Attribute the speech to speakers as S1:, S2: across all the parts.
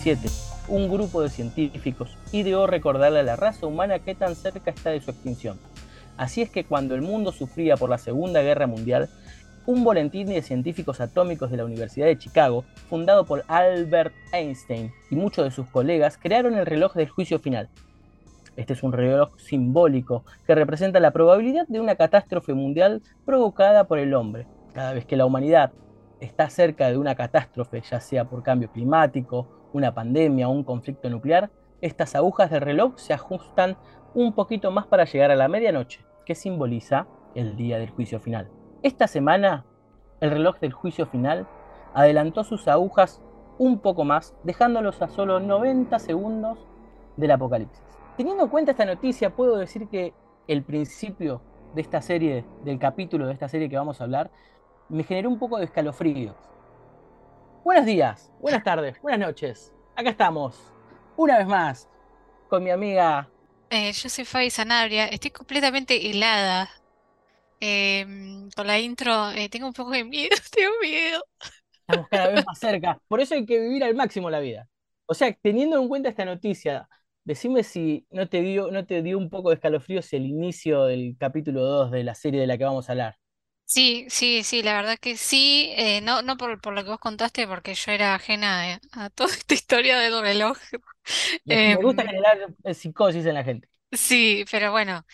S1: En 1947, un grupo de científicos ideó recordarle a la raza humana qué tan cerca está de su extinción. Así es que cuando el mundo sufría por la Segunda Guerra Mundial, un boletín de científicos atómicos de la Universidad de Chicago, fundado por Albert Einstein y muchos de sus colegas, crearon el reloj del juicio final. Este es un reloj simbólico que representa la probabilidad de una catástrofe mundial provocada por el hombre. Cada vez que la humanidad está cerca de una catástrofe, ya sea por cambio climático, una pandemia o un conflicto nuclear, estas agujas del reloj se ajustan un poquito más para llegar a la medianoche, que simboliza el día del juicio final. Esta semana, el reloj del juicio final adelantó sus agujas un poco más, dejándolos a solo 90 segundos del apocalipsis. Teniendo en cuenta esta noticia, puedo decir que el principio de esta serie, del capítulo de esta serie que vamos a hablar, me generó un poco de escalofríos. Buenos días, buenas tardes, buenas noches. Acá estamos, una vez más, con mi amiga.
S2: Eh, yo soy Fabi Sanabria, estoy completamente helada. Em, con la intro, eh, tengo un poco de miedo, tengo miedo.
S1: Estamos cada vez más cerca. Por eso hay que vivir al máximo la vida. O sea, teniendo en cuenta esta noticia, decime si no te dio, no te dio un poco de escalofríos el inicio del capítulo 2 de la serie de la que vamos a hablar.
S2: Sí, sí, sí, la verdad que sí, eh, no, no por, por lo que vos contaste, porque yo era ajena eh, a toda esta historia del reloj.
S1: Me, me gusta
S2: Em,
S1: generar eh, psicosis en la gente.
S2: sí, pero bueno,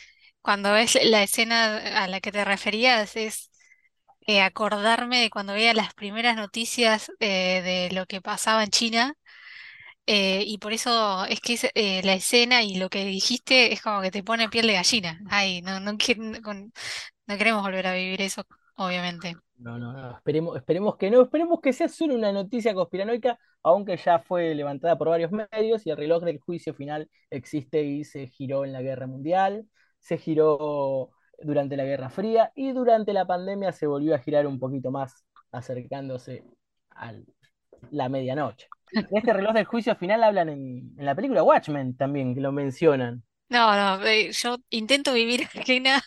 S2: cuando ves la escena a la que te referías, es eh, acordarme de cuando veía las primeras noticias eh, de lo que pasaba en China. Eh, y por eso es que eh, la escena y lo que dijiste es como que te pone piel de gallina. Ay, no, no, con- no queremos volver a vivir eso, obviamente.
S1: No, no, no. Esperemos, esperemos que no. Esperemos que sea solo una noticia conspiranoica, aunque ya fue levantada por varios medios y el reloj del juicio final existe y se giró en la Guerra Mundial, se giró durante la Guerra Fría y durante la pandemia se volvió a girar un poquito más, acercándose a la medianoche. Este reloj del juicio final hablan en, la película Watchmen también, que lo mencionan.
S2: No, no, yo intento vivir ajena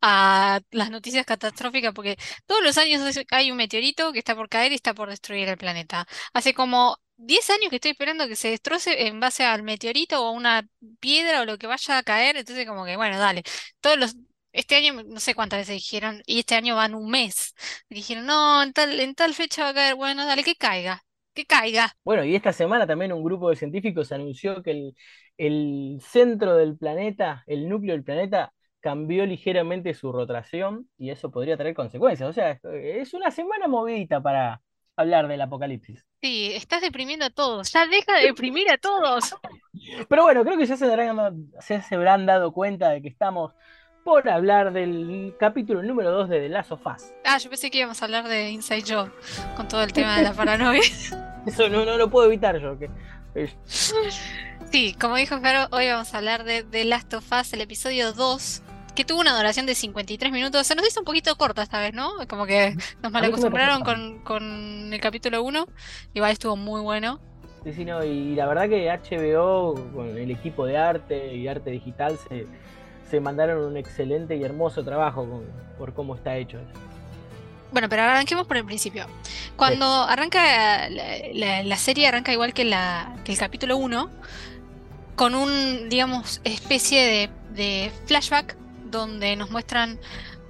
S2: a las noticias catastróficas porque todos los años hay un meteorito que está por caer y está por destruir el planeta. Hace como 10 años que estoy esperando que se destroce en base al meteorito o a una piedra o lo que vaya a caer, entonces como que bueno, dale. Todos los este año no sé cuántas veces dijeron y este año van un mes. Dijeron, "No, en tal en tal fecha va a caer, bueno, dale que caiga, que caiga."
S1: Bueno, y esta semana también un grupo de científicos anunció que el, el centro del planeta, el núcleo del planeta, cambió ligeramente su rotación y eso podría traer consecuencias. O sea, es una semana movidita para hablar del apocalipsis.
S2: Sí, estás deprimiendo a todos. Ya deja de deprimir a todos.
S1: Pero bueno, creo que ya se habrán, ya se habrán dado cuenta de que estamos por hablar del capítulo número 2 de The Last of Us.
S2: Ah, yo pensé que íbamos a hablar de Inside Job con todo el tema de la paranoia.
S1: Eso no, no lo puedo evitar yo. Que,
S2: Sí, como dijo Caro, hoy vamos a hablar de The Last of Us, el episodio 2, que tuvo una duración de 53 minutos. Se nos hizo un poquito corta esta vez, ¿no? Como que nos malacostumbraron con, con el capítulo 1. Igual estuvo muy bueno.
S1: Sí, sí, no, y la verdad que HBO con el equipo de arte y arte digital se, se mandaron un excelente y hermoso trabajo con- por cómo está hecho.
S2: Bueno, pero arranquemos por el principio. Cuando arranca la, la- la serie, arranca igual que, la, que el capítulo 1, con un, digamos, especie de, de flashback donde nos muestran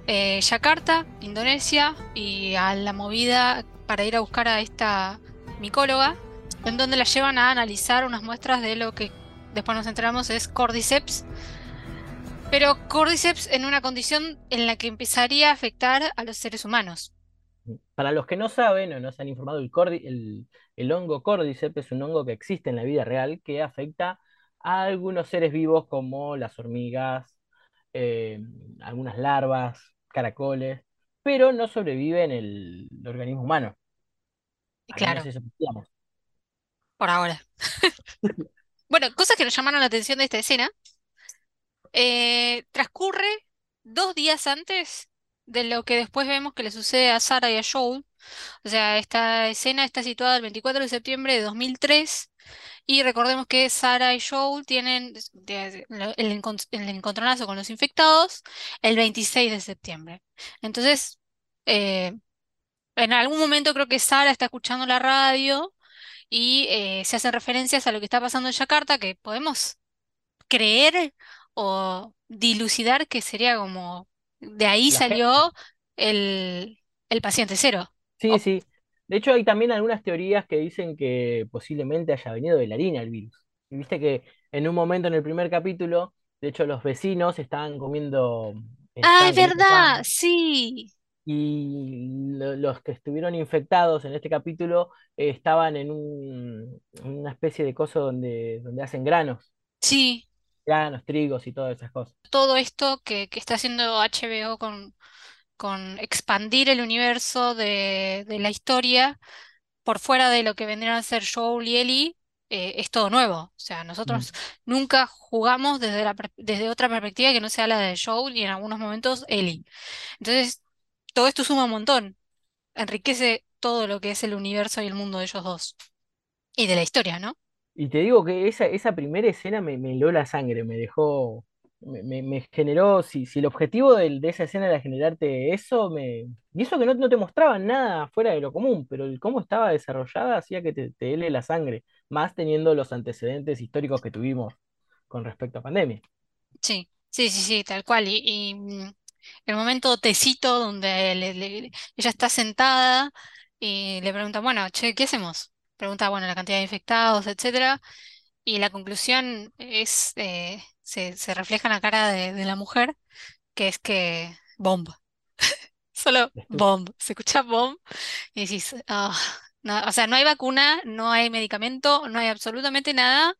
S2: eh, Yakarta, Indonesia, y a la movida para ir a buscar a esta micóloga, en donde la llevan a analizar unas muestras de lo que después nos enteramos es Cordyceps. Pero Cordyceps en una condición en la que empezaría a afectar a los seres humanos.
S1: Para los que no saben o no se han informado, el, cordi- el, el hongo Cordyceps es un hongo que existe en la vida real que afecta a algunos seres vivos como las hormigas, eh, algunas larvas, caracoles, pero no sobrevive en el organismo humano. Al
S2: claro,
S1: eso
S2: por ahora. Bueno, cosas que nos llamaron la atención de esta escena. Eh, transcurre dos días antes de lo que después vemos que le sucede a Sarah y a Joel. O sea, esta escena está situada el 24 de septiembre de 2003 y recordemos que Sarah y Joel tienen el, encon- el encontronazo con los infectados el 26 de septiembre. Entonces, eh, en algún momento creo que Sarah está escuchando la radio y eh, se hacen referencias a lo que está pasando en Yakarta, que podemos creer o dilucidar que sería como de ahí salió el, paciente cero.
S1: Sí, sí. De hecho, hay también algunas teorías que dicen que posiblemente haya venido de la harina el virus. Y viste que en un momento en el primer capítulo, de hecho, los vecinos estaban comiendo.
S2: ¡Ah, es verdad! Sí.
S1: Y los que estuvieron infectados en este capítulo estaban en una especie de coso donde, donde hacen granos.
S2: Sí.
S1: Granos, trigos y todas esas cosas.
S2: Todo esto que, está haciendo HBO con, con expandir el universo de, la historia por fuera de lo que vendrían a ser Joel y Ellie, eh, es todo nuevo. O sea, nosotros mm. nunca jugamos desde, la, desde otra perspectiva que no sea la de Joel y en algunos momentos Ellie. Entonces, todo esto suma un montón. Enriquece todo lo que es el universo y el mundo de ellos dos. Y de la historia, ¿no?
S1: Y te digo que esa, esa primera escena me, me heló la sangre, me dejó, me, generó, si, si el objetivo de, esa escena era generarte eso, me, y eso que no, no te mostraban nada fuera de lo común, pero el cómo estaba desarrollada hacía que te, te hele la sangre, más teniendo los antecedentes históricos que tuvimos con respecto a pandemia.
S2: Sí, sí, sí, sí, tal cual. Y, mm, el momento tecito donde ella está sentada y le pregunta, bueno, che, ¿qué hacemos? Pregunta, bueno, la cantidad de infectados, etcétera. Y la conclusión es, eh, se, refleja en la cara de, la mujer, que es que bomb. Solo bomb. Se escucha bomb y dices, ah, o sea, no hay vacuna, no hay medicamento, no hay absolutamente nada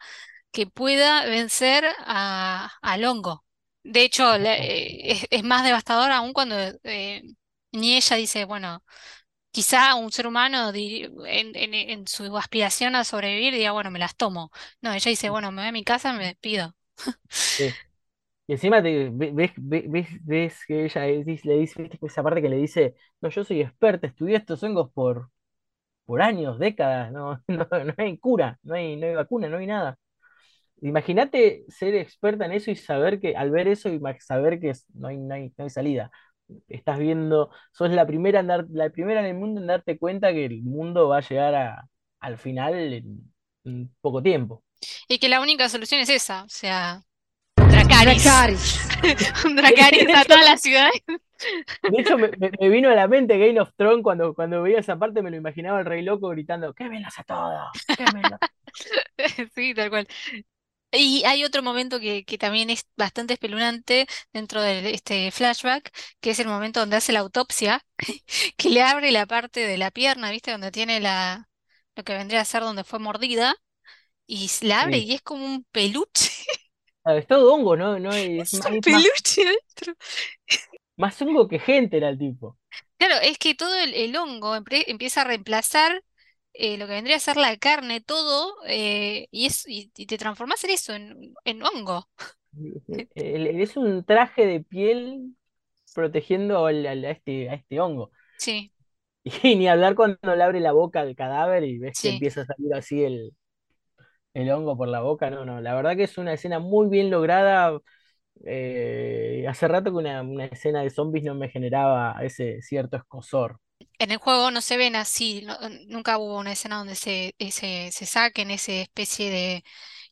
S2: que pueda vencer al hongo. De hecho, eh, es, más devastador aún cuando eh, ni ella dice, bueno, quizá un ser humano en, su aspiración a sobrevivir diga, bueno, me las tomo. No, ella dice, bueno, me voy a mi casa, me despido.
S1: Y encima te, ves, ves, que ella le dice, esa parte que le dice, no, yo soy experta, estudié estos hongos por, por años, décadas, no, no, no hay cura, no hay, no hay vacuna, no hay nada. Imagínate ser experta en eso y saber que, al ver eso y saber que no hay, no hay, salida. Estás viendo, sos la primera, en la primera en el mundo en darte cuenta que el mundo va a llegar a, al final en, poco tiempo.
S2: Y que la única solución es esa, o sea, Dracaris. Un Dracaris a toda la ciudad.
S1: De hecho, me, vino a la mente Game of Thrones cuando, cuando veía esa parte, me lo imaginaba el rey loco gritando, ¡quémelos a todos!
S2: sí, tal cual. Y hay otro momento que, también es bastante espeluznante dentro de este flashback, que es el momento donde hace la autopsia, que le abre la parte de la pierna, ¿viste? Donde tiene la, lo que vendría a ser donde fue mordida, y la abre y es como un peluche.
S1: Ah, es todo hongo, ¿no? no
S2: es, un peluche dentro.
S1: Más hongo que gente era el tipo.
S2: Claro, es que todo el hongo empieza a reemplazar eh, lo que vendría a ser la carne, todo, eh, y, es, y, te transformas en eso, en, hongo.
S1: Es un traje de piel protegiendo a, este, a este hongo.
S2: Sí.
S1: Y ni hablar cuando le abre la boca al cadáver y ves que empieza a salir así el, el hongo por la boca. No, no, la verdad que es una escena muy bien lograda. Eh, hace rato que una, una, escena de zombies no me generaba ese cierto escosor
S2: en el juego no se ven así, nunca hubo una escena donde se, se, se saquen esa especie de,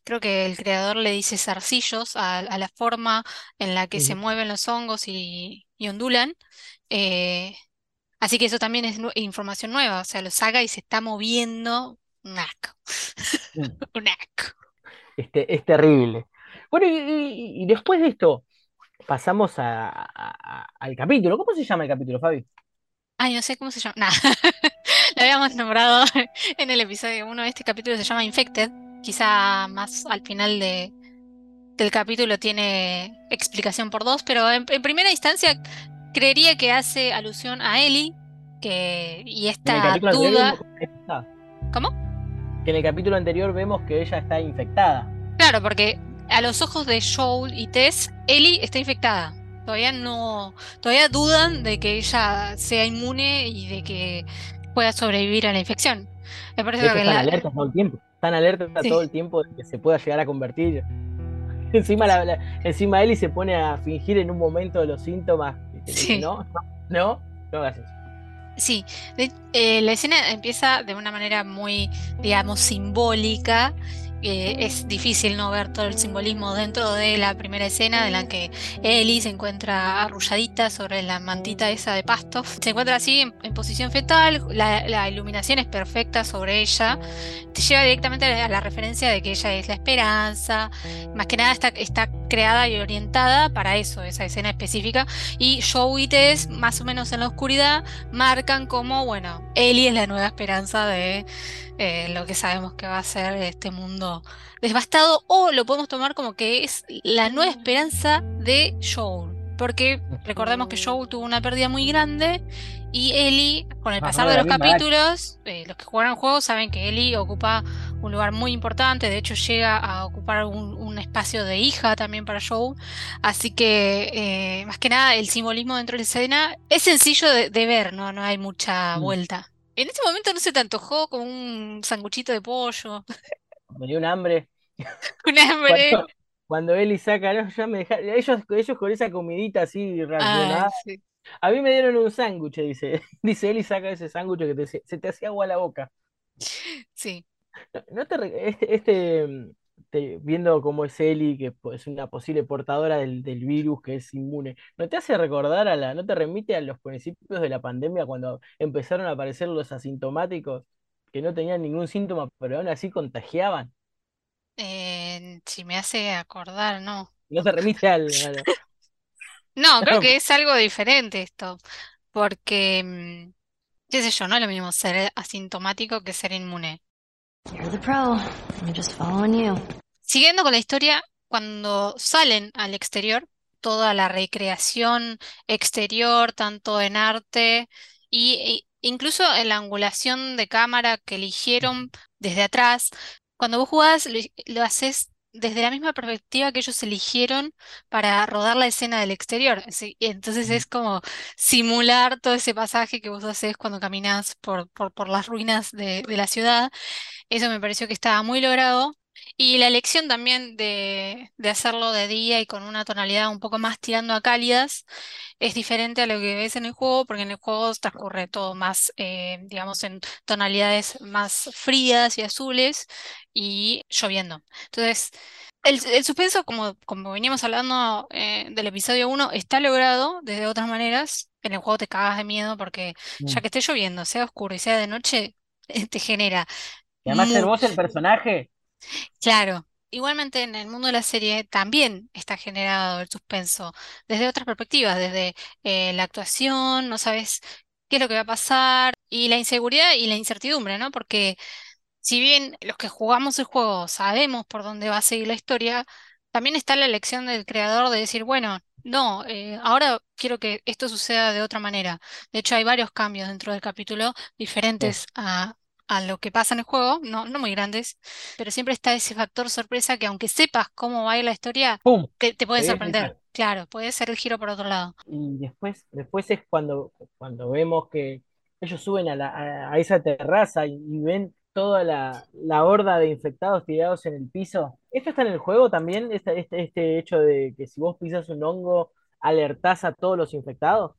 S2: creo que el creador le dice zarcillos a, la forma en la que se mueven los hongos y, ondulan. Eh, así que eso también es información nueva, o sea, lo saca y se está moviendo un asco. Un asco.
S1: Este, es terrible. Bueno, y, después de esto, pasamos al capítulo. ¿Cómo se llama el capítulo, Fabi?
S2: Ay, no sé cómo se llama. Nada. Lo habíamos nombrado en el episodio 1. Este capítulo se llama Infected. Quizá más al final de, del capítulo tiene explicación por dos, pero en, primera instancia creería que hace alusión a Ellie que, y esta duda. ¿Cómo?
S1: Que en el capítulo anterior vemos que ella está infectada.
S2: Claro, porque a los ojos de Joel y Tess, Ellie está infectada. Todavía no, todavía dudan de que ella sea inmune y de que pueda sobrevivir a la infección.
S1: Me parece que están alertas todo el tiempo. Están alertas todo el tiempo de que se pueda llegar a convertir. Encima, la, encima Eli se pone a fingir en un momento los síntomas. no, no, no hagas eso.
S2: Sí, eh, la escena empieza de una manera muy, digamos, simbólica es difícil no ver todo el simbolismo dentro de la primera escena en la que Ellie se encuentra arrulladita sobre la mantita esa de pasto. Se encuentra así en, posición fetal, la, iluminación es perfecta sobre ella, te lleva directamente a la, referencia de que ella es la esperanza, más que nada está, está creada y orientada para eso, esa escena específica, y Joe y Tess, más o menos en la oscuridad, marcan como, bueno, Ellie es la nueva esperanza de eh, lo que sabemos que va a ser este mundo devastado, o lo podemos tomar como que es la nueva esperanza de Joel. Porque recordemos que Joel tuvo una pérdida muy grande y Ellie, con el pasar de los capítulos, eh, los que jugaron el juego saben que Ellie ocupa un lugar muy importante, de hecho llega a ocupar un, espacio de hija también para Joel. Así que, eh, más que nada, el simbolismo dentro de la escena es sencillo de, ver, ¿no? no hay mucha mm. vuelta. En este momento no se te antojó como un sanguchito de pollo.
S1: Me dio un hambre.
S2: un hambre.
S1: Cuando, Eli saca, ya me dejaron, ellos, ellos con esa comidita así reaccionada. A mí me dieron un sándwich, dice. Dice Eli saca ese sándwich que se te hacía agua a la boca.
S2: Sí.
S1: No, te, este, este viendo cómo es Eli, que es una posible portadora del, virus, que es inmune, ¿no te hace recordar a la, no te remite a los principios de la pandemia cuando empezaron a aparecer los asintomáticos que no tenían ningún síntoma, pero aún así contagiaban?
S2: Eh, si me hace acordar, no.
S1: No te remite al...
S2: No, creo que es algo diferente esto, porque, mm, qué sé yo, no es lo mismo ser asintomático que ser inmune. Siguiendo con la historia, cuando salen al exterior, toda la recreación exterior, tanto en arte y, e incluso en la angulación de cámara que eligieron desde atrás, cuando vos jugás lo, haces desde la misma perspectiva que ellos eligieron para rodar la escena del exterior. entonces es como simular todo ese pasaje que vos haces cuando caminás por, por, las ruinas de, de, la ciudad. Eso me pareció que estaba muy logrado. Y la elección también de, hacerlo de día y con una tonalidad un poco más tirando a cálidas es diferente a lo que ves en el juego, porque en el juego transcurre todo más, eh, digamos, en tonalidades más frías y azules y lloviendo. Entonces, el, suspenso, como, como veníamos hablando eh, del episodio 1, está logrado de otras maneras. En el juego te cagas de miedo porque ya mm. que esté lloviendo, sea oscuro y sea de noche, te genera.
S1: Y además ser vos el personaje
S2: Claro. Igualmente en el mundo de la serie también está generado el suspenso desde otras perspectivas, desde eh, la actuación, no sabes qué es lo que va a pasar, y la inseguridad y la incertidumbre, ¿no? Porque si bien los que jugamos el juego sabemos por dónde va a seguir la historia, también está la elección del creador de decir, bueno, no, eh, ahora quiero que esto suceda de otra manera. De hecho, hay varios cambios dentro del capítulo diferentes a, a lo que pasa en el juego, no, no muy grandes, pero siempre está ese factor sorpresa que aunque sepas cómo va a ir la historia, te, puede sorprender. Claro, puede ser el giro por otro lado.
S1: Y después, después es cuando, cuando vemos que ellos suben a, esa terraza y, ven toda la, horda de infectados tirados en el piso. ¿Esto está en el juego también? Este, este, este hecho de que si vos pisas un hongo, alertás a todos los infectados.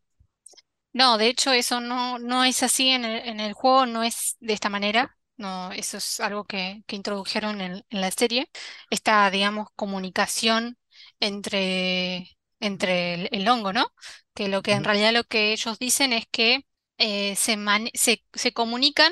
S2: No, de hecho eso no, no es así en el, en el juego, no es de esta manera. No, eso es algo que, que introdujeron en, en la serie. Esta, digamos, comunicación entre, entre el, hongo, ¿no? Que lo que en realidad lo que ellos dicen es que eh, se, se, se comunican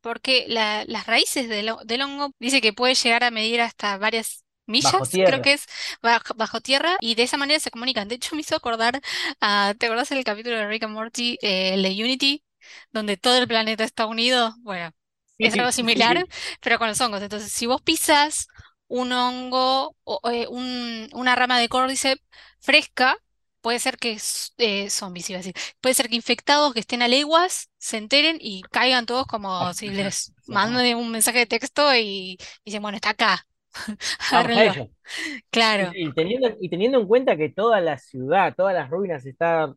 S2: porque la- las raíces del, del hongo dice que puede llegar a medir hasta varias millas, creo que es bajo, tierra, y de esa manera se comunican. De hecho, me hizo acordar, a, ¿te acuerdas el capítulo de Rick and Morty, eh, de Unity, donde todo el planeta está unido? Bueno, es algo similar, pero con los hongos. Entonces, si vos pisas un hongo o eh, una rama de Cordyceps fresca, puede ser que eh, zombies, iba a decir, puede ser que infectados que estén a leguas se enteren y caigan todos como si les manden un mensaje de texto y dicen, bueno, está acá. Claro.
S1: Y, teniendo, y teniendo en cuenta que toda la ciudad, todas las ruinas está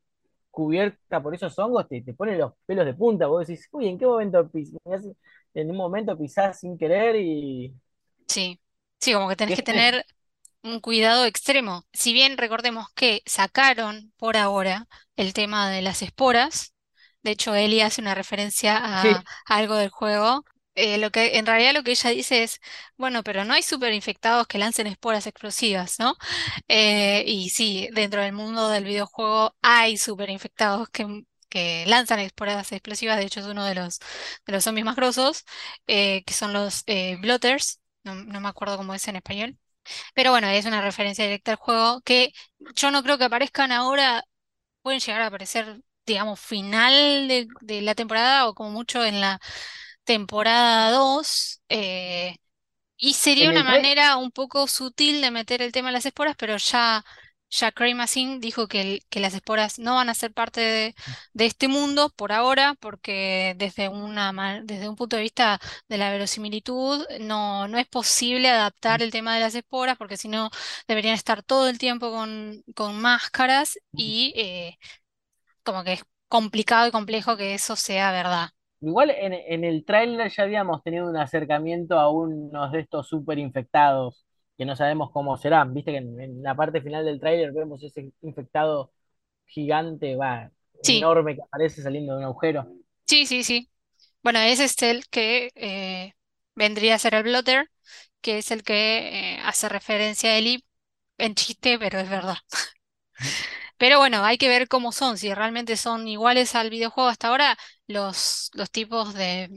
S1: cubierta por esos hongos, te, te ponen los pelos de punta. Vos decís, uy, ¿en qué momento pisás? En un momento pisás sin querer y.
S2: Sí, sí, como que tenés que tener un cuidado extremo. Si bien recordemos que sacaron por ahora el tema de las esporas, De hecho, Ellie hace una referencia a,
S1: Sí.
S2: a algo del juego. Eh, lo que, en realidad lo que ella dice es, bueno, pero no hay super infectados que lancen esporas explosivas, ¿no? Eh, y sí, dentro del mundo del videojuego hay super infectados que, que lanzan esporas explosivas. De hecho, es uno de los, de los zombies más grosos, eh, que son los eh, blotters. No, no me acuerdo cómo es en español. Pero bueno, es una referencia directa al juego que yo no creo que aparezcan ahora pueden llegar a aparecer, digamos, final de, de la temporada o como mucho en la temporada 2. eh, y sería una manera un poco sutil de meter el tema de las esporas, pero ya, ya Craig Mazin dijo que, el- que las esporas no van a ser parte de, de este mundo por ahora, porque desde una, desde un punto de vista de la verosimilitud no, no es posible adaptar el tema de las esporas, porque si no deberían estar todo el tiempo con, con máscaras y eh, como que es complicado y complejo que eso sea verdad.
S1: Igual en, en el tráiler ya habíamos tenido un acercamiento a unos de estos super infectados que no sabemos cómo serán. Viste que en, en la parte final del tráiler vemos ese infectado gigante, va,
S2: Sí,
S1: enorme que aparece saliendo de un agujero.
S2: sí, sí, sí. Bueno, ese es el que eh, vendría a ser el blotter, que es el que eh, hace referencia a Ellie en chiste, pero es verdad. Pero bueno, hay que ver cómo son, si realmente son iguales al videojuego hasta ahora, los, los tipos de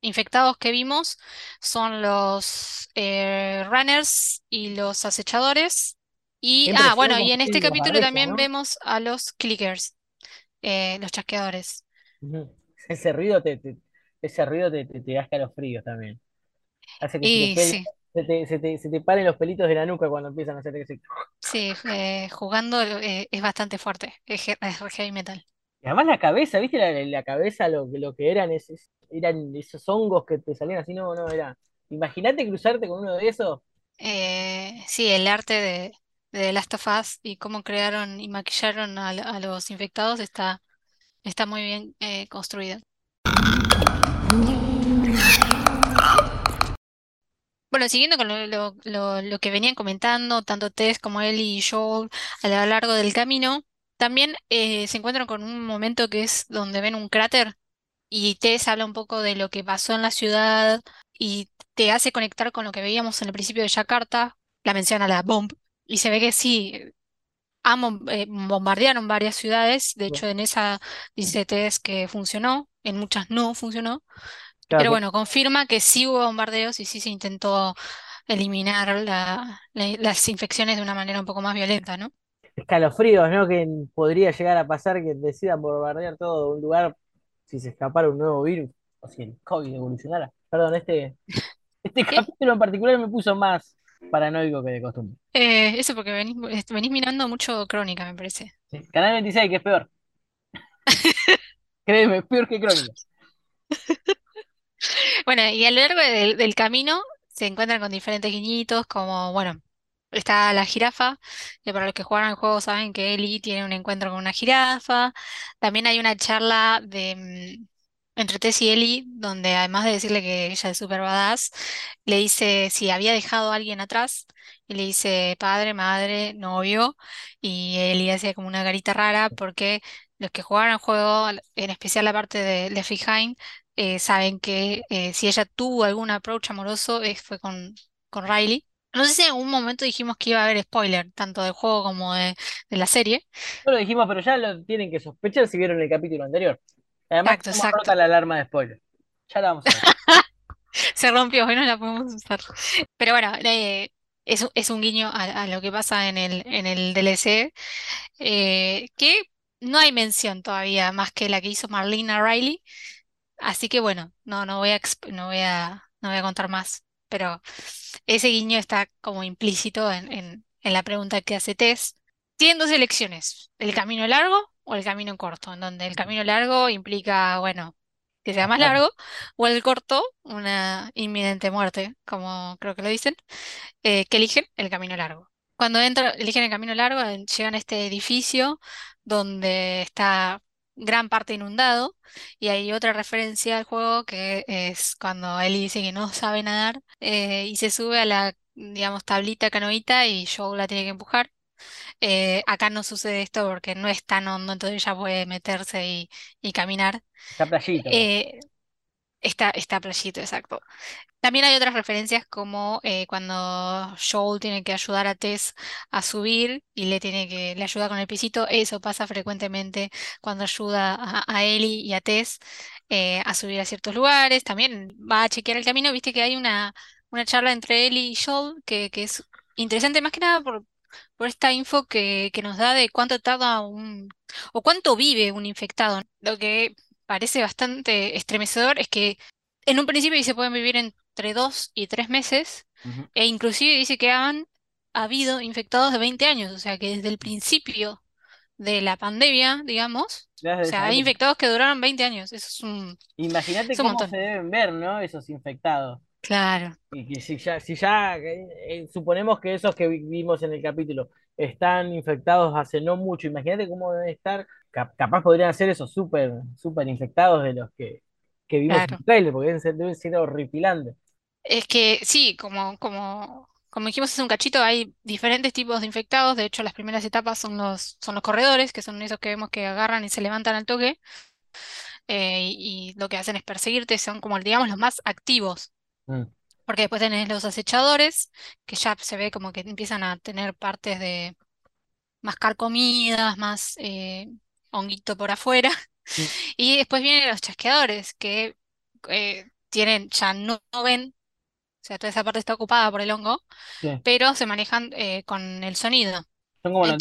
S2: infectados que vimos son los eh, runners y los acechadores. Y, ah, bueno, y en este capítulo también
S1: ¿no?
S2: vemos a los clickers, eh, los chasqueadores.
S1: Ese ruido te, te- ese ruido te, te, te da escalofríos también. Hace que
S2: Y sí.
S1: Se te, se te- se te paren los pelitos de la nuca cuando empiezan a hacer ese...
S2: Sí, eh, jugando eh, es bastante fuerte, es, he- es heavy metal.
S1: Y además la cabeza, ¿viste? La, la cabeza, lo, que- lo que eran, esos, eran esos hongos que te salían así, no, no, era... Imagínate cruzarte con uno de esos.
S2: Eh, sí, el arte de, de The Last of Us y cómo crearon y maquillaron a, a los infectados está, está muy bien eh, construido. Bueno, siguiendo con lo, lo- lo- lo que venían comentando, tanto Tess como Ellie y Joel a lo largo del camino, también eh, se encuentran con un momento que es donde ven un cráter y Tess habla un poco de lo que pasó en la ciudad y te hace conectar con lo que veíamos en el principio de Yakarta, la menciona la bomb, y se ve que sí, eh, bombardearon varias ciudades, de hecho en esa dice Tess que funcionó, en muchas no funcionó,
S1: Claro,
S2: pero bueno, confirma que sí hubo bombardeos y sí se intentó eliminar la- la- las infecciones de una manera un poco más violenta, ¿no?
S1: escalofríos, ¿no? Que podría llegar a pasar que decidan bombardear todo un lugar si se escapara un nuevo virus o si el COVID evolucionara. Perdón, este, este capítulo en particular me puso más paranoico que de costumbre.
S2: Eh, eso porque venís, venís mirando mucho Crónica, me parece.
S1: Sí. Canal 26, que es peor. Créeme, es peor que Crónica.
S2: Bueno, y a lo largo del, camino se encuentran con diferentes guiñitos, como, bueno, está la jirafa, que para los que jugaron el juego saben que Ellie tiene un encuentro con una jirafa. También hay una charla de, mm, entre Tess y Ellie, donde además de decirle que ella es súper badass, le dice si había dejado a alguien atrás, y le dice padre, madre, novio, y Ellie hacía como una carita rara porque los que jugaron el juego, en especial la parte de Left Behind, eh, saben que eh, si ella tuvo algún approach amoroso eh, fue con, con Riley. No sé si en algún momento dijimos que iba a haber spoiler, tanto del juego como de, de la serie.
S1: No lo dijimos, pero ya lo tienen que sospechar si vieron el capítulo anterior. Además,
S2: Exacto, exacto.
S1: rota la alarma de spoiler. Ya la vamos a ver.
S2: Se rompió, hoy no la podemos usar. Pero bueno, eh, es, un- es un guiño a, a lo que pasa en el, en el DLC, eh, que no hay mención todavía más que la que hizo Marlene Riley. Así que bueno, no, no voy a, no voy a, no voy a contar más. Pero ese guiño está como implícito en, en, en la pregunta que hace Tess. Tienen dos elecciones, el camino largo o el camino corto, en donde el camino largo implica, bueno, que sea más largo, o el corto, una inminente muerte, como creo que lo dicen, eh, que eligen el camino largo. Cuando entran, eligen el camino largo, llegan a este edificio donde está gran parte inundado y hay otra referencia al juego que es cuando Ellie dice que no sabe nadar eh, y se sube a la, digamos, tablita canoita y Joe la tiene que empujar. Eh, acá no sucede esto porque no es tan hondo, entonces ella puede meterse y, y caminar.
S1: Está playito.
S2: Eh, está, está playito, exacto. También hay otras referencias como eh, cuando Joel tiene que ayudar a Tess a subir y le tiene que le ayuda con el pisito. Eso pasa frecuentemente cuando ayuda a, a Ellie y a Tess eh, a subir a ciertos lugares. También va a chequear el camino. Viste que hay una, una charla entre Ellie y Joel que, que es interesante más que nada por, por esta info que, que nos da de cuánto tarda un o cuánto vive un infectado. Lo que parece bastante estremecedor es que en un principio dice pueden vivir entre dos y tres meses, e inclusive dice que han habido infectados de 20 años, o sea que desde el principio de la pandemia, digamos, o sea, hay infectados que duraron 20 años, eso es un,
S1: Imagínate cómo se deben ver, ¿no? Esos infectados.
S2: Claro,
S1: Y que si ya, si ya eh, eh, suponemos que esos que vi- vimos en el capítulo están infectados hace no mucho, imagínate cómo deben estar. Cap- capaz podrían ser esos súper, súper infectados de los que, que vimos en el trailer, porque deben ser, deben ser horripilantes.
S2: Es que sí, como, como, como dijimos hace un cachito, hay diferentes tipos de infectados. De hecho, las primeras etapas son los, son los corredores, que son esos que vemos que agarran y se levantan al toque. eh, y, y lo que hacen es perseguirte, son como, digamos, los más activos.
S1: Mm,
S2: Porque después tenés los acechadores, que ya se ve como que empiezan a tener partes de más carcomidas, más eh, honguito por afuera.
S1: mm,
S2: Y después vienen los chasqueadores, que eh, tienen, ya no, no ven, o sea, toda esa parte está ocupada por el hongo
S1: sí.
S2: pero se manejan eh, con el sonido.
S1: Son como los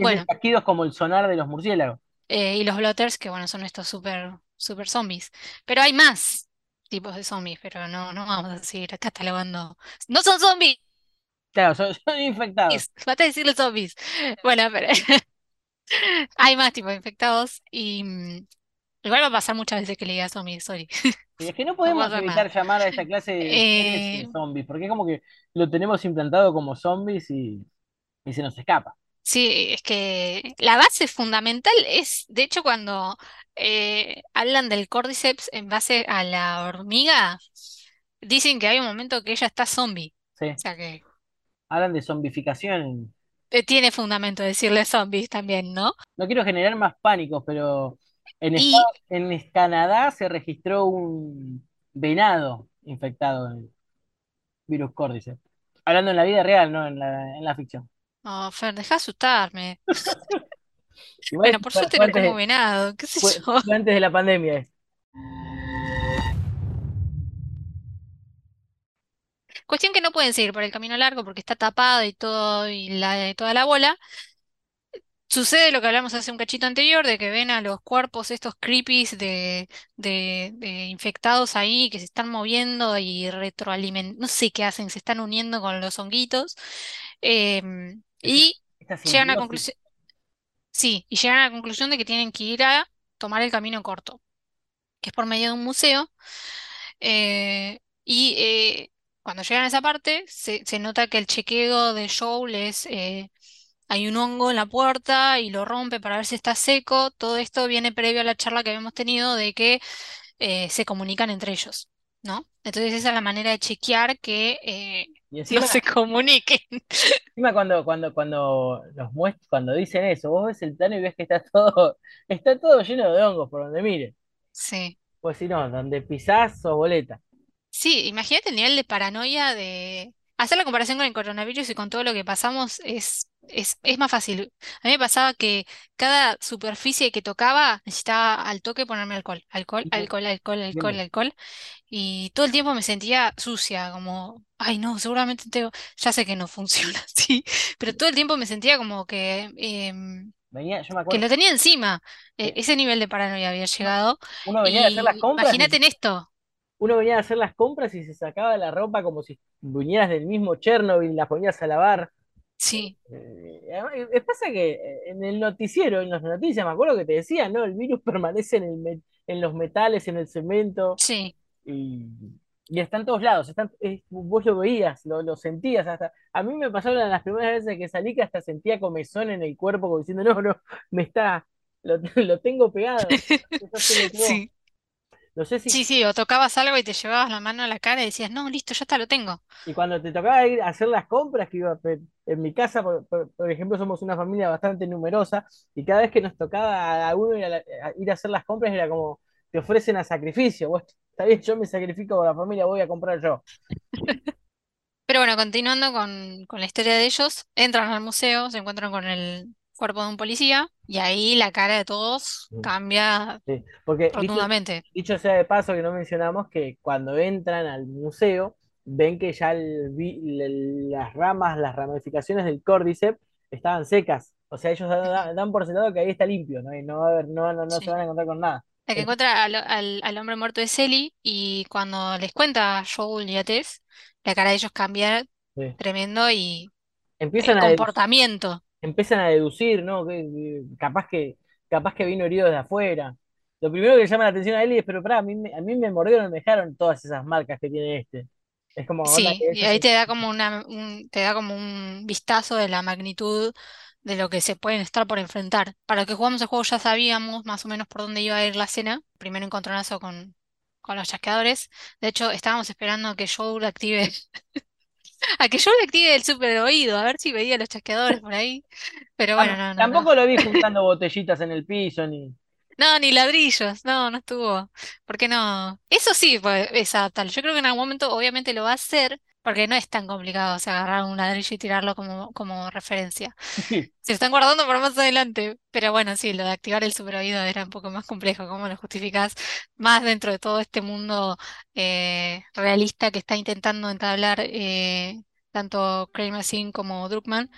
S2: bueno,
S1: chasquido es como el sonar de los murciélagos.
S2: eh, y los blotters, que bueno, son estos super, super zombies. Pero hay más tipos de zombies, pero no, no vamos a seguir catalogando. ¡No son zombies!
S1: Claro, son, son infectados.
S2: Basta de decirle zombies. Bueno, pero hay más tipos de infectados y mm, igual va a pasar muchas veces que le diga zombies, sorry.
S1: Y es que no podemos evitar
S2: nada.
S1: llamar a esta clase de Eh, zombies, porque es como que lo tenemos implantado como zombies y, y se nos escapa.
S2: Sí, es que la base fundamental es, de hecho, cuando eh, hablan del Cordyceps en base a la hormiga, dicen que hay un momento que ella está zombie.
S1: Sí.
S2: O sea que
S1: Hablan de zombificación.
S2: eh, tiene fundamento decirle zombies también, ¿no?
S1: No quiero generar más pánicos, pero en,
S2: Y,
S1: Estados- en Canadá se registró un venado infectado en virus córdice. Hablando en la vida real, no en la, en la ficción.
S2: oh, Fer, deja de asustarme.
S1: Igual
S2: Bueno, por suerte no como venado, qué sé
S1: fue-
S2: yo.
S1: fue antes de la pandemia.
S2: Cuestión que no pueden seguir por el camino largo porque está tapado y todo, y la, toda la bola. Sucede lo que hablamos hace un cachito anterior, de que ven a los cuerpos estos creepies de, de, de infectados ahí que se están moviendo y retroalimentando, no sé qué hacen, se están uniendo con los honguitos. em, y llegan a conclusión, sí, y llegan a la conclusión de que tienen que ir a tomar el camino corto, que es por medio de un museo. eh, y eh, cuando llegan a esa parte, se, nota que el chequeo de Joel es eh, hay un hongo en la puerta y lo rompe para ver si está seco. Todo esto viene previo a la charla que habíamos tenido de que se comunican entre ellos, ¿no? Entonces esa es la manera de chequear que no se comuniquen.
S1: encima cuando, cuando, cuando los muest- cuando dicen eso, vos ves el plano y ves que está todo, está todo lleno de hongos por donde mires.
S2: Sí.
S1: Pues si no, donde pisás sos boleta.
S2: Sí, imagínate el nivel de paranoia de hacer la comparación con el coronavirus y con todo lo que pasamos es, es, es más fácil. A mí me pasaba que cada superficie que tocaba necesitaba al toque ponerme alcohol, alcohol, alcohol, alcohol, alcohol, alcohol. Y todo el tiempo me sentía sucia, como, ay no, seguramente tengo, ya sé que no funciona así, pero todo el tiempo me sentía como que,
S1: Venía, yo me
S2: que lo tenía encima. E-
S1: eh,
S2: ese nivel de paranoia había llegado.
S1: uno venía de hacer las compras
S2: imagínate
S1: y
S2: en esto.
S1: Uno venía de hacer las compras y se sacaba la ropa como si vinieras del mismo Chernobyl y las ponías a lavar.
S2: Sí,
S1: Eh, además, eh, pasa que eh, en el noticiero, en las noticias, me acuerdo que te decían, ¿no? El virus permanece en el en los metales, en el cemento,
S2: sí.
S1: y, y está en todos lados. Están, es- vos lo veías, lo, lo sentías hasta. A mí me pasaron las primeras veces que salí que hasta sentía comezón en el cuerpo, como diciendo, no, no, me está, lo, lo tengo pegado.
S2: Sí.
S1: No sé si
S2: Sí, sí, o tocabas algo y te llevabas la mano a la cara y decías, no, listo, ya está, lo tengo.
S1: Y cuando te tocaba ir a hacer las compras, que iba, en mi casa, por, por- por ejemplo, somos una familia bastante numerosa, y cada vez que nos tocaba a uno ir a, la- a ir a hacer las compras, era como, te ofrecen a sacrificio. Bueno, está bien, yo me sacrifico por la familia, voy a comprar yo.
S2: Pero bueno, continuando con, con la historia de ellos, entran al museo, se encuentran con el cuerpo de un policía y ahí la cara de todos cambia
S1: Sí, porque dicho,
S2: rotundamente.
S1: dicho sea de paso que no mencionamos que cuando entran al museo, ven que ya el las ramas, las ramificaciones del Cordyceps estaban secas. O sea, ellos dan, dan por sentado que ahí está limpio, ¿no? Y no va a haber, no, no, no se
S2: Sí.
S1: van a encontrar con nada.
S2: La que
S1: Es-
S2: encuentra al, al- al hombre muerto es Ellie y cuando les cuenta a Joel y a Tess, la cara de ellos cambia
S1: sí.
S2: tremendo y
S1: Empiezan
S2: el
S1: a,
S2: comportamiento.
S1: Empiezan a deducir, ¿no? Que, que capaz que, capaz que vino herido desde afuera. Lo primero que llama la atención a Ellie es, pero pará, a mí, me- a mí me mordieron, me dejaron todas esas marcas que tiene este. Es como
S2: Sí, y ahí te da como una, un- te da como un vistazo de la magnitud de lo que se pueden estar por enfrentar. Para los que jugamos el juego ya sabíamos más o menos por dónde iba a ir la escena. Primero encontronazo con, con los chasqueadores. De hecho, estábamos esperando que Joel active, a que Joel active el super oído, a ver si veía los chasqueadores por ahí. Pero bueno, no, no, no.
S1: Tampoco lo vi juntando botellitas en el piso, ni.
S2: No, ni ladrillos, no, no estuvo. ¿Por qué no? Eso sí, es adaptable. Yo creo que en algún momento obviamente lo va a hacer, porque no es tan complicado, o sea, agarrar un ladrillo y tirarlo como, como referencia.
S1: Sí,
S2: Se están guardando para más adelante. Pero bueno, sí, lo de activar el super oído era un poco más complejo. ¿Cómo lo justificás? Más dentro de todo este mundo eh, realista que está intentando entablar eh, tanto Mazin como Druckmann.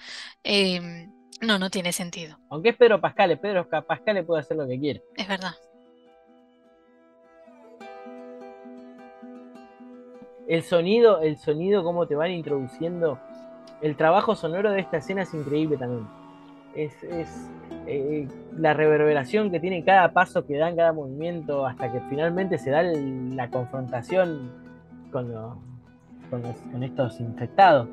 S2: eh, no, no tiene sentido.
S1: Aunque es Pedro Pascal, Pedro Pascal puede hacer lo que quiere.
S2: Es verdad.
S1: El sonido, el sonido, cómo te van introduciendo. El trabajo sonoro de esta escena es increíble también. Es, es eh, la reverberación que tiene cada paso que dan, cada movimiento, hasta que finalmente se da la confrontación con, con los- con estos infectados.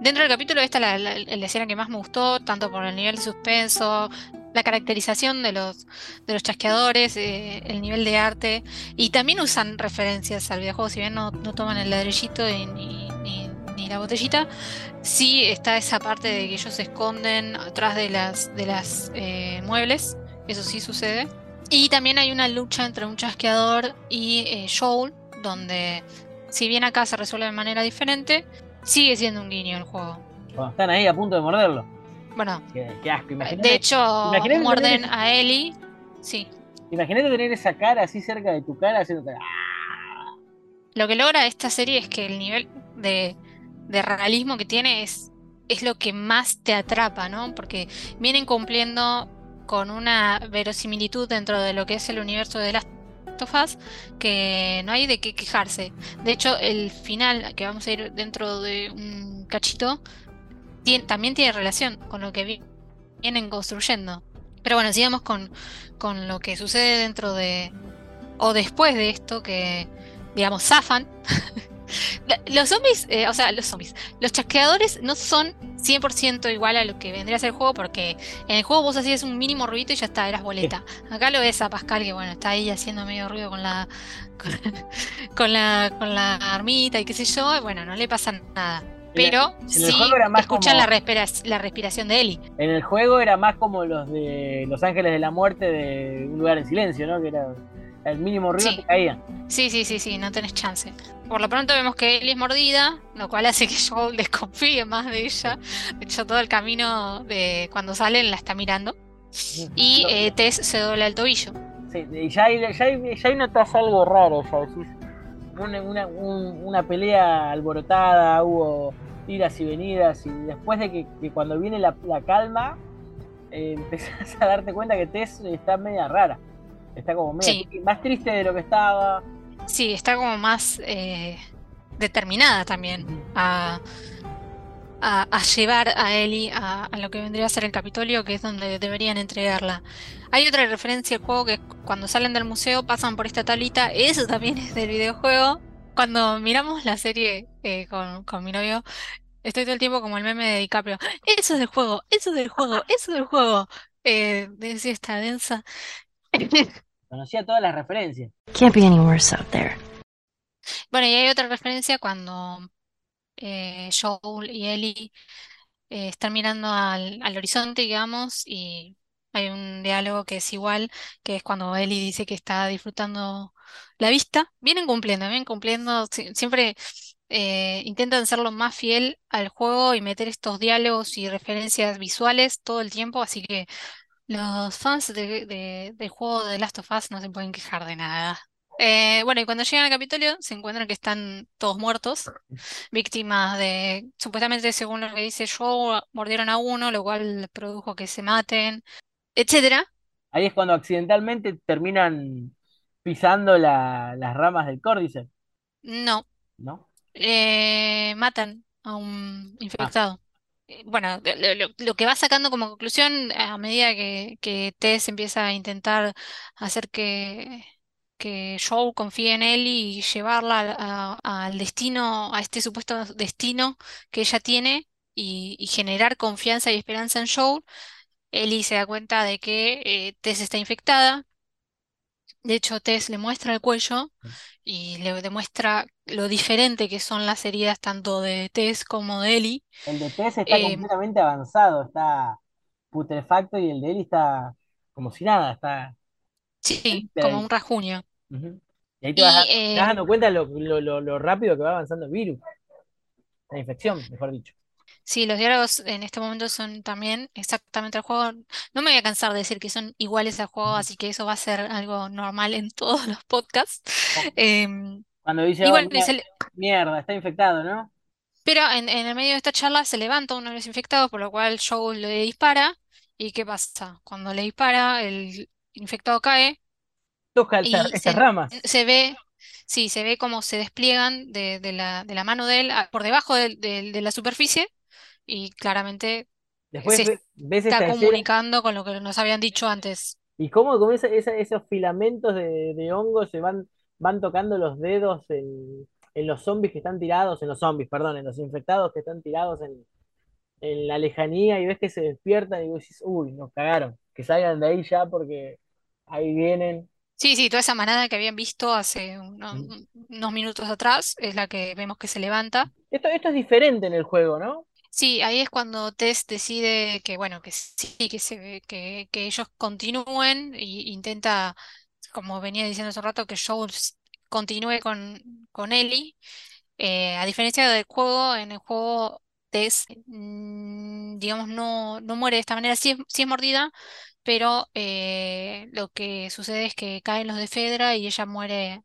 S2: Dentro del capítulo esta es la escena que más me gustó, tanto por el nivel de suspenso, la caracterización de los, de los chasqueadores, eh, el nivel de arte, y también usan referencias al videojuego, si bien no, toman el ladrillito y ni, ni- la botellita, sí está esa parte de que ellos se esconden atrás de las, de las eh, muebles, eso sí sucede. Y también hay una lucha entre un chasqueador y eh, donde si bien acá se resuelve de manera diferente, sigue siendo un guiño el juego.
S1: Cuando están ahí a punto de morderlo.
S2: Bueno,
S1: Qué, qué asco. Imagínate,
S2: de hecho, muerden
S1: tener-
S2: a Ellie. Sí.
S1: imagínate tener esa cara así cerca de tu cara haciendo. ¡ah!
S2: Lo que logra esta serie es que el nivel de, de realismo que tiene es, es lo que más te atrapa, ¿no? Porque vienen cumpliendo con una verosimilitud dentro de lo que es el universo de las Us que no hay de qué quejarse. De hecho, el final, que vamos a ir dentro de un cachito, también tiene relación con lo que vi- vienen construyendo. Pero bueno, sigamos con, con lo que sucede dentro de, o después de esto, que, digamos, zafan. Los zombies, eh, o sea, los zombies, los chasqueadores no son 100% igual a lo que vendría a ser el juego, porque en el juego vos hacías un mínimo ruido y ya está, eras boleta. Acá lo ves a Pascal que, bueno, está ahí haciendo medio ruido con la, con, con la, con la armita y qué sé yo, y bueno, no le pasa nada. Pero
S1: en el
S2: sí
S1: juego era más
S2: escuchan
S1: como-
S2: la, respira- la respiración de Ellie.
S1: En el juego era más como los de Los Ángeles de la Muerte de Un lugar en silencio, ¿no? Que era el mínimo ruido
S2: Sí.
S1: te caía.
S2: Sí, sí, sí, sí, no tenés chance. Por lo pronto vemos que Ellie es mordida, lo cual hace que Joel desconfíe más de ella. De hecho, todo el camino de cuando salen la está mirando. Y eh, Tess se dobla el tobillo.
S1: Sí, y ya ahí, ya, ahí, ya notas algo raro, ya decís. Una, una, un- una pelea alborotada, hubo idas y venidas, y después de que, que cuando viene la, la calma, eh, empezás a darte cuenta que Tess está media rara. Está como media
S2: Sí.
S1: más triste de lo que estaba.
S2: Sí, está como más eh, determinada también a, a, a llevar a Ellie a, a lo que vendría a ser el Capitolio, que es donde deberían entregarla. Hay otra referencia al juego que es cuando salen del museo pasan por esta tablita, eso también es del videojuego. Cuando miramos la serie eh, con, con mi novio, estoy todo el tiempo como el meme de DiCaprio. Eso es del juego, eso es del juego, eso es del juego. Eh, de esta densa.
S1: Conocía todas las referencias.
S3: Can't be any worse out there.
S2: Bueno, y hay otra referencia cuando eh, Joel y Ellie eh, están mirando al, al horizonte, digamos, y hay un diálogo que es igual, que es cuando Ellie dice que está disfrutando la vista. Vienen cumpliendo, vienen cumpliendo. si- Siempre eh, intentan ser lo más fiel al juego y meter estos diálogos y referencias visuales todo el tiempo, así que los fans de- de- del juego de Last of Us no se pueden quejar de nada. Eh, bueno, y cuando llegan al Capitolio se encuentran que están todos muertos, víctimas de, supuestamente según lo que dice Joe, mordieron a uno, lo cual produjo que se maten, etcétera.
S1: Ahí es cuando accidentalmente terminan pisando la- las ramas del córdice,
S2: No,
S1: ¿no?
S2: eh, matan a un
S1: Ah,
S2: infectado. Eh, Bueno, lo que va sacando como conclusión a medida que, que Tess empieza a intentar hacer que, que Joel confíe en él y llevarla al, destino, a este supuesto destino que ella tiene y, y generar confianza y esperanza en Joel, Ellie se da cuenta de que eh, Tess está infectada. De hecho, Tess le muestra el cuello y le demuestra lo diferente que son las heridas tanto de Tess como de Ellie.
S1: el de Tess está
S2: Eh,
S1: completamente avanzado, está putrefacto y el de él está como si nada, está
S2: sí,
S1: limpia
S2: como un rasguño.
S1: Ujú. Y ahí te vas, te vas
S2: eh,
S1: dando cuenta lo, lo, lo- lo rápido que va avanzando el virus, la infección, mejor dicho.
S2: sí, los diálogos en este momento son también exactamente el juego. No me voy a cansar de decir que son iguales al juego, así que eso va a ser algo normal en todos los podcasts.
S1: O
S2: Em,
S1: Cuando dice, oh,
S2: bueno, y
S1: mie-
S2: se le-
S1: mierda, está infectado, ¿no?
S2: pero en, en el medio de esta charla se levanta uno de los infectados, por lo cual Joel le dispara. ¿Y qué pasa? Cuando le dispara, el infectado cae.
S1: Toca el-
S2: y
S1: estas
S2: se,
S1: ramas.
S2: se ve, sí, se ve cómo se despliegan de, de la, de la mano de él a- por debajo del- de la superficie y claramente
S1: Después
S2: se
S1: ve- ves
S2: está
S1: escena
S2: comunicando con lo que nos habían dicho antes.
S1: y cómo con esa- esa- esos filamentos de, de hongo se van, van tocando los dedos en, en los zombies que están tirados, en los zombies, perdón, en los infectados que están tirados en, en la lejanía y ves que se despiertan y vos decís, uy, nos cagaron, que salgan de ahí ya porque ahí vienen.
S2: Sí, sí, toda esa manada que habían visto hace
S1: Mm.
S2: unos minutos atrás es la que vemos que se levanta.
S1: Esto, esto es diferente en el juego, ¿no?
S2: Sí, ahí es cuando Tess decide que, bueno, que sí, que, se, que, que ellos continúen y intenta, como venía diciendo hace un rato, que Joel continúe con, con Ellie. Eh, a diferencia del juego, en el juego Tess, mm, digamos, no, no muere de esta manera. Sí es, es mordida, pero eh, lo que sucede es que caen los de Fedra y ella muere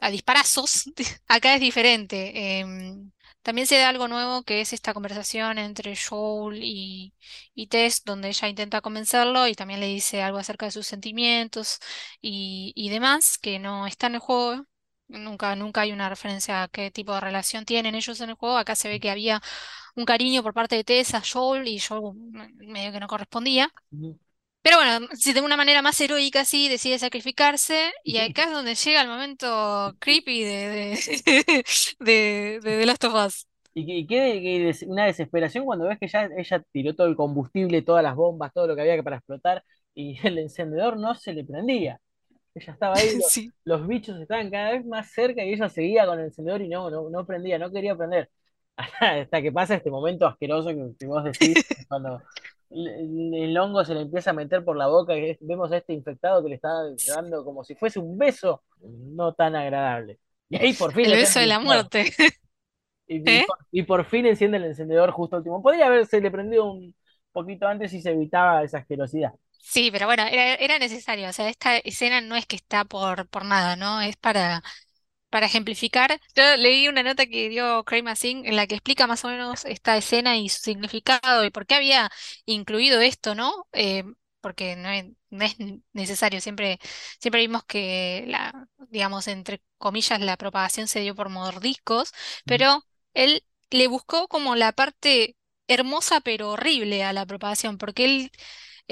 S2: a disparazos. Acá es diferente. em, también se da algo nuevo que es esta conversación entre Joel y, y Tess, donde ella intenta convencerlo y también le dice algo acerca de sus sentimientos y, y demás, que no está en el juego. Nunca, nunca hay una referencia a qué tipo de relación tienen ellos en el juego. Acá se ve que había un cariño por parte de Tess a Joel y Joel medio que no correspondía. Pero bueno, si de una manera más heroica así decide sacrificarse
S1: Y
S2: acá es donde llega el momento creepy de, de, de, de The Last of Us.
S1: Y, que- una desesperación cuando ves que ya ella tiró todo el combustible, todas las bombas, todo lo que había para explotar, y el encendedor no se le prendía. Ella estaba ahí,
S2: Sí.
S1: los bichos estaban cada vez más cerca y ella seguía con el encendedor y no, no, no prendía, no quería prender. Hasta que pasa este momento asqueroso que, vos decís, cuando el, hongo se le empieza a meter por la boca y vemos a este infectado que le está dando como si fuese un beso, no tan agradable. Y ahí por fin
S2: El beso de la muerte.
S1: Y, y
S2: ¿Eh?
S1: por, y por fin enciende el encendedor justo último. Podría haberse le prendido un poquito antes y se evitaba esa asquerosidad.
S2: Sí, pero bueno, era, era necesario. O sea, esta escena no es que está por, por nada, ¿no? Es para, para ejemplificar. Yo leí una nota que dio Craig Mazin en la que explica más o menos esta escena y su significado y por qué había incluido esto, ¿no? Eh, porque no es, no es necesario. Siempre, siempre vimos que la, digamos, entre comillas, la propagación se dio por mordiscos, pero él le buscó como la parte hermosa pero horrible a la propagación, porque él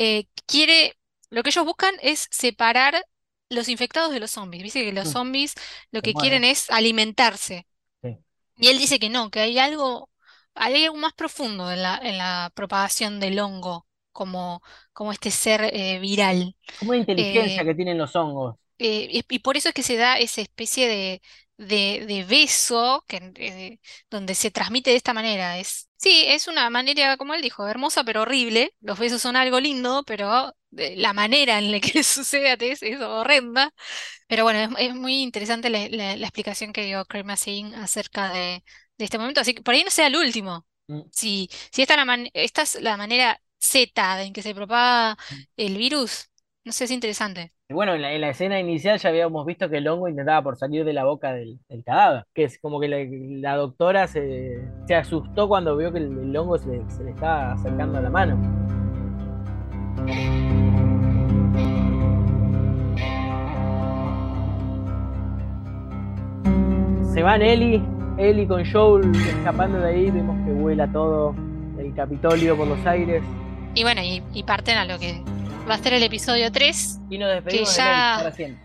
S2: eh, quiere, lo que ellos buscan es separar los infectados de los zombies. Viste que los
S1: Mm,
S2: zombies lo que quieren es alimentarse.
S1: Sí.
S2: Y él dice que no, que hay algo, hay algo más profundo en la, en la propagación del hongo, como, como este ser eh, viral.
S1: Como una inteligencia
S2: Eh,
S1: que tienen los hongos.
S2: eh, y, y por eso es que se da esa especie de, de, de beso que, eh, donde se transmite de esta manera. Es, sí, es una manera, como él dijo, hermosa pero horrible. Los besos son algo lindo, pero eh, la manera en la que sucede es, es horrenda. Pero bueno, es, es muy interesante la, la- la explicación que dio Craig Mazin acerca de, de este momento. Así que por ahí no sea el último.
S1: Mm.
S2: Si, si esta, la man- esta es la manera Z en que se propaga el virus, no sé, es interesante.
S1: Y Bueno, en la, en la escena inicial ya habíamos visto que el hongo intentaba por salir de la boca del, del cadáver, que es como que la, la doctora se, se asustó cuando vio que el, el hongo se, le- se le estaba acercando a la mano. Se van Ellie, Ellie con Joel escapando de ahí, vemos que vuela todo el Capitolio por los aires
S2: Y bueno, y, y parten a lo que va a ser el episodio 3
S1: y nos despedimos
S2: Que
S1: de
S2: ya-
S1: Ellie para siempre.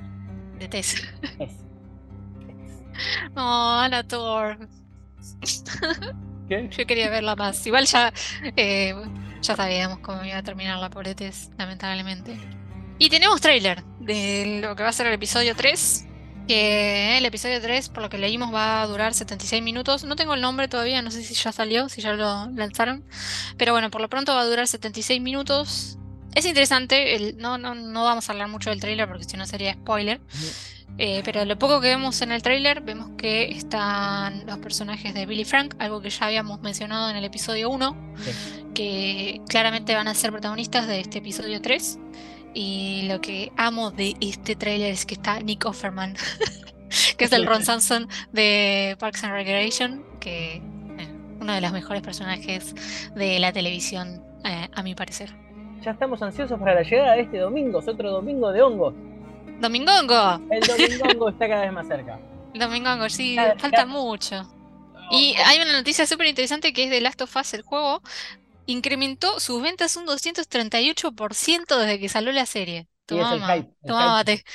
S2: de Tess.
S1: Es-
S2: Oh, Ana Thor.
S1: ¿Qué?
S2: Yo quería verla más. Igual ya, eh, ya sabíamos cómo iba a terminar la pobre Tess, lamentablemente. Y tenemos tráiler de lo que va a ser el episodio 3. Que el episodio 3, por lo que leímos, va a durar 76 minutos. No tengo el nombre todavía, no sé si ya salió, si ya lo lanzaron. Pero bueno, por lo pronto va a durar 76 minutos. Es interesante, el- no, no, no vamos a hablar mucho del tráiler porque si no sería spoiler. Eh, pero lo poco que vemos en el tráiler, vemos que están los personajes de Billy Frank, algo que ya habíamos mencionado en el episodio 1,
S1: Sí.
S2: que claramente van a ser protagonistas de este episodio 3. Y lo que amo de este tráiler es que está Nick Offerman, que es el Ron Samson de Parks and Recreation, que eh, uno de los mejores personajes de la televisión, eh, a mi parecer.
S1: Ya estamos ansiosos para la llegada de este domingo, es otro domingo de hongos.
S2: Domingongo,
S1: El domingo está cada vez más cerca.
S2: Domingongo, sí, falta mucho. Y hay una noticia súper interesante que es de Last of Us, el juego, incrementó sus ventas un 238% desde que salió la serie.
S1: Y es
S2: Tomá,
S1: el
S2: mamá,
S1: hype, el
S2: tomá,
S1: hype.
S2: mate.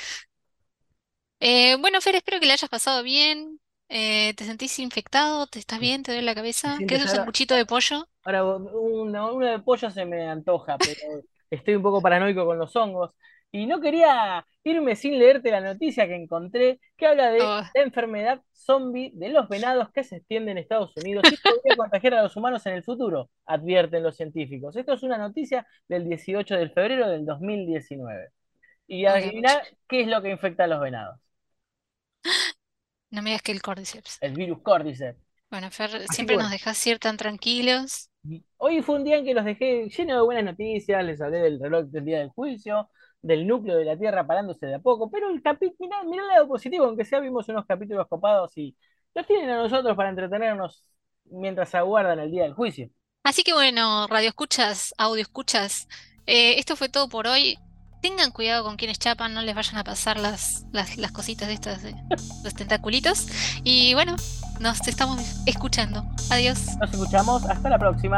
S2: Eh, bueno, Fer, espero que le hayas pasado bien. Eh, ¿te sentís infectado? ¿Te estás bien? ¿Te duele la cabeza? ¿Qué es un sanguchito de pollo?
S1: Ahora, una, una de pollo se me antoja, pero estoy un poco paranoico con los hongos. Y no quería irme sin leerte la noticia que encontré, que habla de
S2: Oh.
S1: la enfermedad zombie de los venados que se extiende en Estados Unidos y podría contagiar a los humanos en el futuro, advierten los científicos. Esto es una noticia del 18 de febrero del 2019. Y
S2: Ok,
S1: adivina qué es lo que infecta a los venados.
S2: No me digas que el Cordyceps.
S1: El virus Cordyceps.
S2: Bueno, Fer, siempre nos dejás ir tan tranquilos.
S1: Hoy fue un día en que los dejé lleno de buenas noticias, les hablé del reloj del día del juicio, del núcleo de la Tierra parándose de a poco, pero el capítulo, mirá, mirá el lado positivo, aunque sea vimos unos capítulos copados y los tienen a nosotros para entretenernos mientras aguardan el día del juicio.
S2: Así que bueno, radio escuchas, audio escuchas, eh, esto fue todo por hoy. Tengan cuidado con quienes chapan, no les vayan a pasar las, las, las cositas de estas, de los tentaculitos. Y bueno, nos estamos escuchando. Adiós.
S1: Nos escuchamos, hasta la próxima.